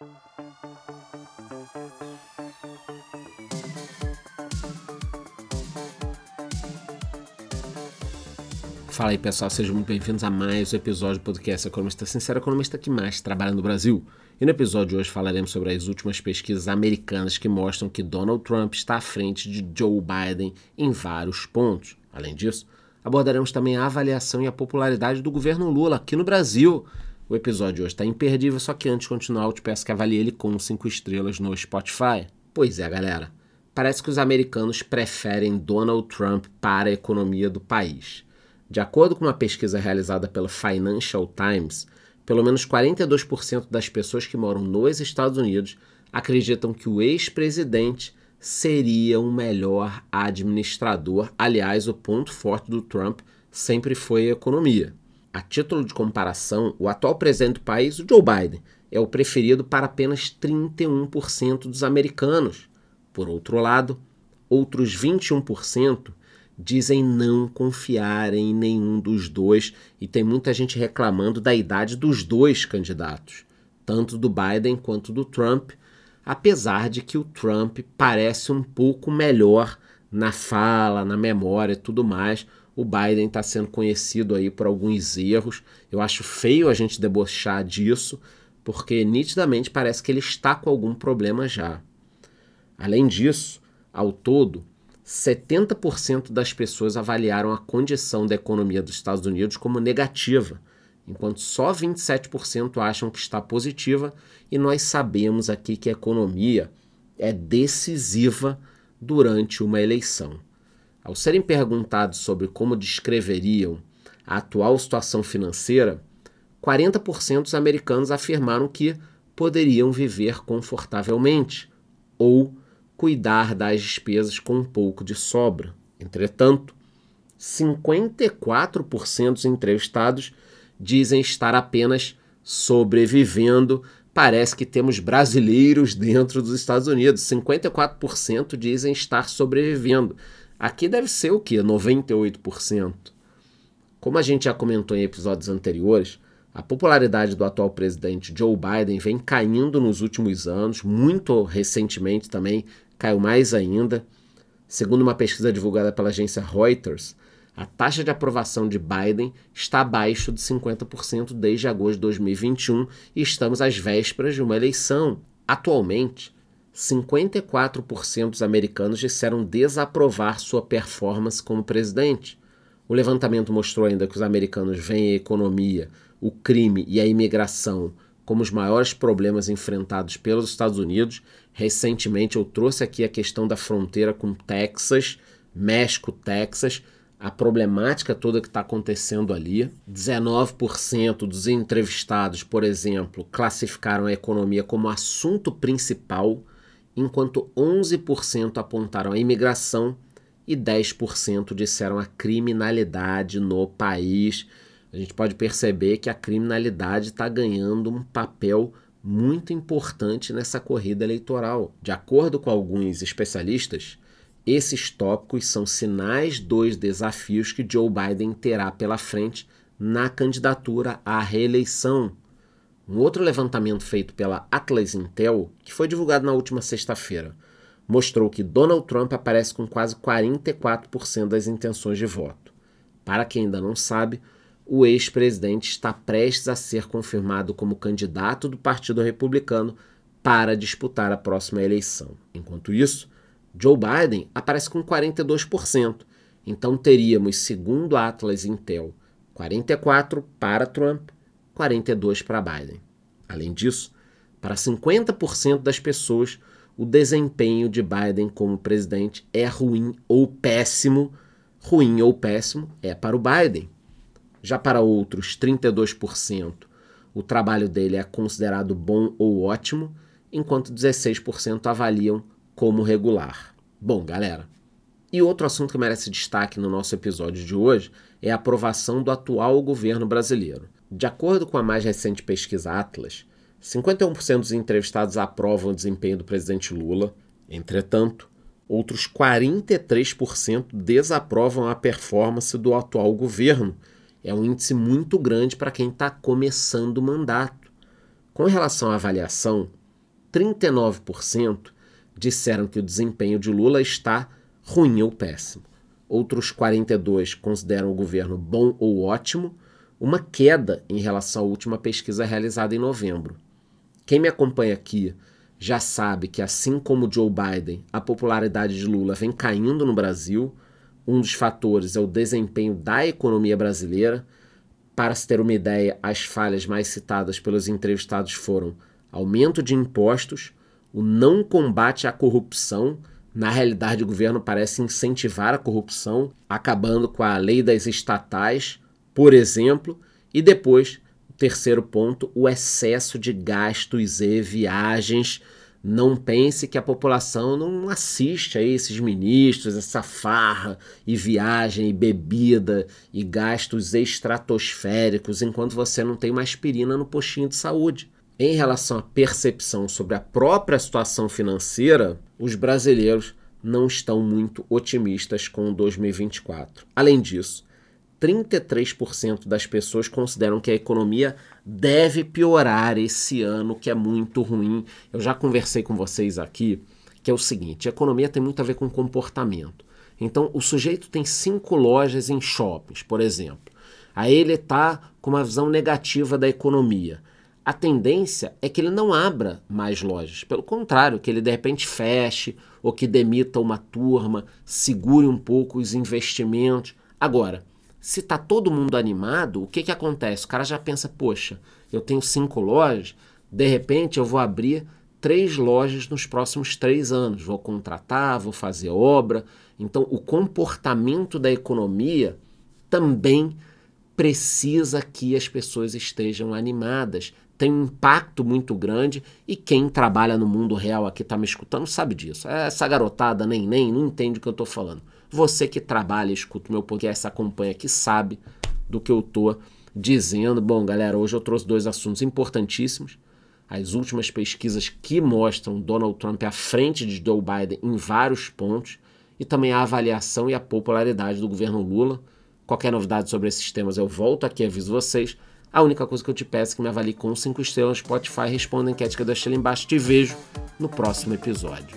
Fala aí pessoal, sejam muito bem-vindos a mais um episódio do podcast Economista Sincero, economista que mais trabalha no Brasil. E no episódio de hoje falaremos sobre as últimas pesquisas americanas que mostram que Donald Trump está à frente de Joe Biden em vários pontos. Além disso, abordaremos também a avaliação e a popularidade do governo Lula aqui no Brasil. O episódio hoje está imperdível, só que antes de continuar eu te peço que avalie ele com 5 estrelas no Spotify. Pois é, galera. Parece que os americanos preferem Donald Trump para a economia do país. De acordo com uma pesquisa realizada pelo Financial Times, pelo menos 42% das pessoas que moram nos Estados Unidos acreditam que o ex-presidente seria um melhor administrador. Aliás, o ponto forte do Trump sempre foi a economia. A título de comparação, o atual presidente do país, o Joe Biden, é o preferido para apenas 31% dos americanos. Por outro lado, outros 21% dizem não confiar em nenhum dos dois e tem muita gente reclamando da idade dos dois candidatos, tanto do Biden quanto do Trump, apesar de que o Trump parece um pouco melhor na fala, na memória e tudo mais. O Biden está sendo conhecido aí por alguns erros. Eu acho feio a gente debochar disso, porque nitidamente parece que ele está com algum problema já. Além disso, ao todo, 70% das pessoas avaliaram a condição da economia dos Estados Unidos como negativa, enquanto só 27% acham que está positiva, e nós sabemos aqui que a economia é decisiva durante uma eleição. Ao serem perguntados sobre como descreveriam a atual situação financeira, 40% dos americanos afirmaram que poderiam viver confortavelmente ou cuidar das despesas com um pouco de sobra. Entretanto, 54% dos entrevistados dizem estar apenas sobrevivendo. Parece que temos brasileiros dentro dos Estados Unidos. 54% dizem estar sobrevivendo. Aqui deve ser o que? 98%. Como a gente já comentou em episódios anteriores, a popularidade do atual presidente Joe Biden vem caindo nos últimos anos, muito recentemente também caiu mais ainda. Segundo uma pesquisa divulgada pela agência Reuters, a taxa de aprovação de Biden está abaixo de 50% desde agosto de 2021 e estamos às vésperas de uma eleição. Atualmente, 54% dos americanos disseram desaprovar sua performance como presidente. O levantamento mostrou ainda que os americanos veem a economia, o crime e a imigração como os maiores problemas enfrentados pelos Estados Unidos. Recentemente eu trouxe aqui a questão da fronteira com Texas, México, Texas, a problemática toda que está acontecendo ali. 19% dos entrevistados, por exemplo, classificaram a economia como assunto principal, enquanto 11% apontaram a imigração e 10% disseram a criminalidade no país a gente pode perceber que a criminalidade está ganhando um papel muito importante nessa corrida eleitoral. De acordo com alguns especialistas, esses tópicos são sinais dos desafios que Joe Biden terá pela frente na candidatura à reeleição. Um outro levantamento feito pela Atlas Intel, que foi divulgado na última sexta-feira, mostrou que Donald Trump aparece com quase 44% das intenções de voto. Para quem ainda não sabe, o ex-presidente está prestes a ser confirmado como candidato do Partido Republicano para disputar a próxima eleição. Enquanto isso, Joe Biden aparece com 42%. Então teríamos, segundo a Atlas Intel, 44 para Trump, 42 para Biden. Além disso, para 50% das pessoas, o desempenho de Biden como presidente é ruim ou péssimo. Ruim ou péssimo é para o Biden. Já para outros, 32%, o trabalho dele é considerado bom ou ótimo, enquanto 16% avaliam como regular. Bom, galera, e outro assunto que merece destaque no nosso episódio de hoje é a aprovação do atual governo brasileiro. De acordo com a mais recente pesquisa Atlas, 51% dos entrevistados aprovam o desempenho do presidente Lula. Entretanto, outros 43% desaprovam a performance do atual governo, é um índice muito grande para quem está começando o mandato. Com relação à avaliação, 39% disseram que o desempenho de Lula está ruim ou péssimo. Outros 42 consideram o governo bom ou ótimo, uma queda em relação à última pesquisa realizada em novembro. Quem me acompanha aqui já sabe que, assim como Joe Biden, a popularidade de Lula vem caindo no Brasil. Um dos fatores é o desempenho da economia brasileira. Para se ter uma ideia, as falhas mais citadas pelos entrevistados foram aumento de impostos, o não combate à corrupção. Na realidade, o governo parece incentivar a corrupção, acabando com a lei das estatais, por exemplo, e depois Terceiro ponto, o excesso de gastos e viagens. Não pense que a população não assiste a esses ministros, essa farra e viagem e bebida e gastos estratosféricos enquanto você não tem uma aspirina no postinho de saúde. Em relação à percepção sobre a própria situação financeira, os brasileiros não estão muito otimistas com 2024. Além disso, 33% das pessoas consideram que a economia deve piorar esse ano, que é muito ruim. Eu já conversei com vocês aqui que é o seguinte: a economia tem muito a ver com comportamento. Então, o sujeito tem cinco lojas em shoppings, por exemplo. Aí ele está com uma visão negativa da economia. A tendência é que ele não abra mais lojas. Pelo contrário, que ele de repente feche ou que demita uma turma, segure um pouco os investimentos. Agora, se tá todo mundo animado, o que que acontece? O cara já pensa, poxa, eu tenho cinco lojas, de repente eu vou abrir três lojas nos próximos três anos. Vou contratar, vou fazer obra. Então, o comportamento da economia também precisa que as pessoas estejam animadas. Tem um impacto muito grande e quem trabalha no mundo real aqui está me escutando sabe disso. Essa garotada nem nem não entende o que eu estou falando. Você que trabalha, escuta o meu podcast, acompanha que sabe do que eu tô dizendo. Bom, galera, hoje eu trouxe dois assuntos importantíssimos. As últimas pesquisas que mostram Donald Trump à frente de Joe Biden em vários pontos e também a avaliação e a popularidade do governo Lula. Qualquer novidade sobre esses temas eu volto aqui e aviso vocês. A única coisa que eu te peço é que me avalie com 5 estrelas Spotify, responda a enquete que eu deixei ali embaixo. Te vejo no próximo episódio.